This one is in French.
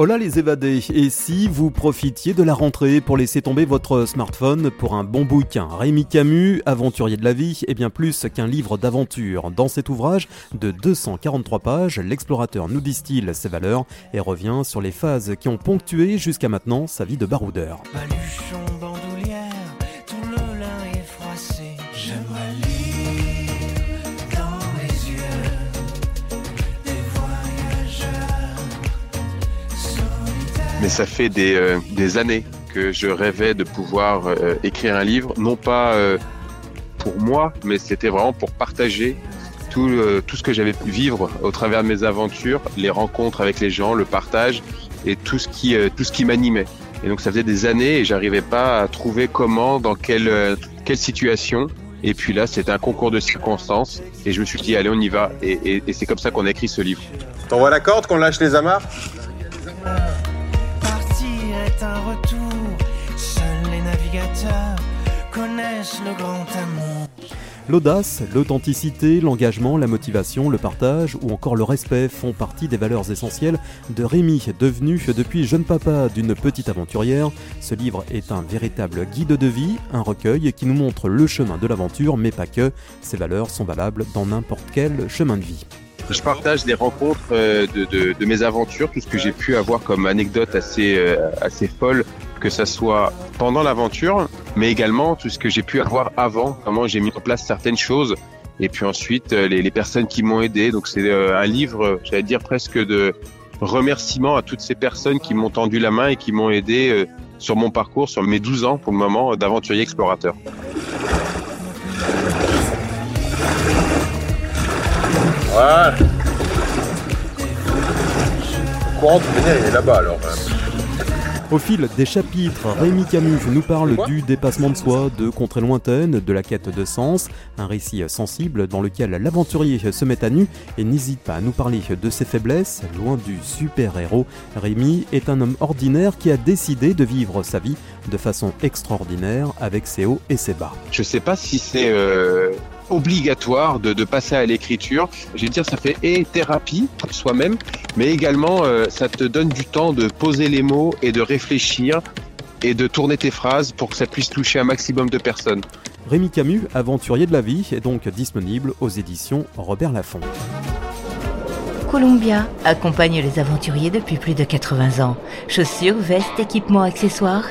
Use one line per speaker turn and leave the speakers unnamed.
Hola les évadés, et si vous profitiez de la rentrée pour laisser tomber votre smartphone pour un bon bouquin? Rémi Camus, aventurier de la vie, est bien plus qu'un livre d'aventure. Dans cet ouvrage de 243 pages, l'explorateur nous distille ses valeurs et revient sur les phases qui ont ponctué jusqu'à maintenant sa vie de baroudeur.
Mais ça fait des, euh, des, années que je rêvais de pouvoir euh, écrire un livre, non pas euh, pour moi, mais c'était vraiment pour partager tout, tout ce que j'avais pu vivre au travers de mes aventures, les rencontres avec les gens, le partage et tout ce qui, tout ce qui m'animait. Et donc ça faisait des années et j'arrivais pas à trouver comment, dans quelle, quelle situation. Et puis là, c'était un concours de circonstances et je me suis dit, allez, on y va. Et, et, et c'est comme ça qu'on a écrit ce livre.
T'envoies la corde qu'on lâche les amarres?
L'audace, l'authenticité, l'engagement, la motivation, le partage ou encore le respect font partie des valeurs essentielles de Rémi, devenu depuis jeune papa d'une petite aventurière. Ce livre est un véritable guide de vie, un recueil qui nous montre le chemin de l'aventure, mais pas que. Ces valeurs sont valables dans n'importe quel chemin de vie.
Je partage des rencontres euh, de, de, de, mes aventures, tout ce que j'ai pu avoir comme anecdote assez, euh, assez folle, que ça soit pendant l'aventure, mais également tout ce que j'ai pu avoir avant, comment j'ai mis en place certaines choses, et puis ensuite euh, les, les personnes qui m'ont aidé. Donc c'est un livre, j'allais dire presque de remerciements à toutes ces personnes qui m'ont tendu la main et qui m'ont aidé sur mon parcours, sur mes 12 ans pour le moment d'aventurier explorateur.
Voilà. Courant il est là-bas alors.
Au fil des chapitres, Rémi Camus nous parle du dépassement de soi, de contrées lointaines, de la quête de sens, un récit sensible dans lequel l'aventurier se met à nu et n'hésite pas à nous parler de ses faiblesses, loin du super-héros. Rémi est un homme ordinaire qui a décidé de vivre sa vie de façon extraordinaire avec ses hauts et ses bas.
Je sais pas si c'est euh, obligatoire de, de passer à l'écriture. Je vais dire, ça fait et thérapie soi-même, mais également euh, ça te donne du temps de poser les mots et de réfléchir et de tourner tes phrases pour que ça puisse toucher un maximum de personnes.
Rémi Camus, aventurier de la vie, est donc disponible aux éditions Robert Laffont.
Columbia accompagne les aventuriers depuis plus de 80 ans. Chaussures, vestes, équipements, accessoires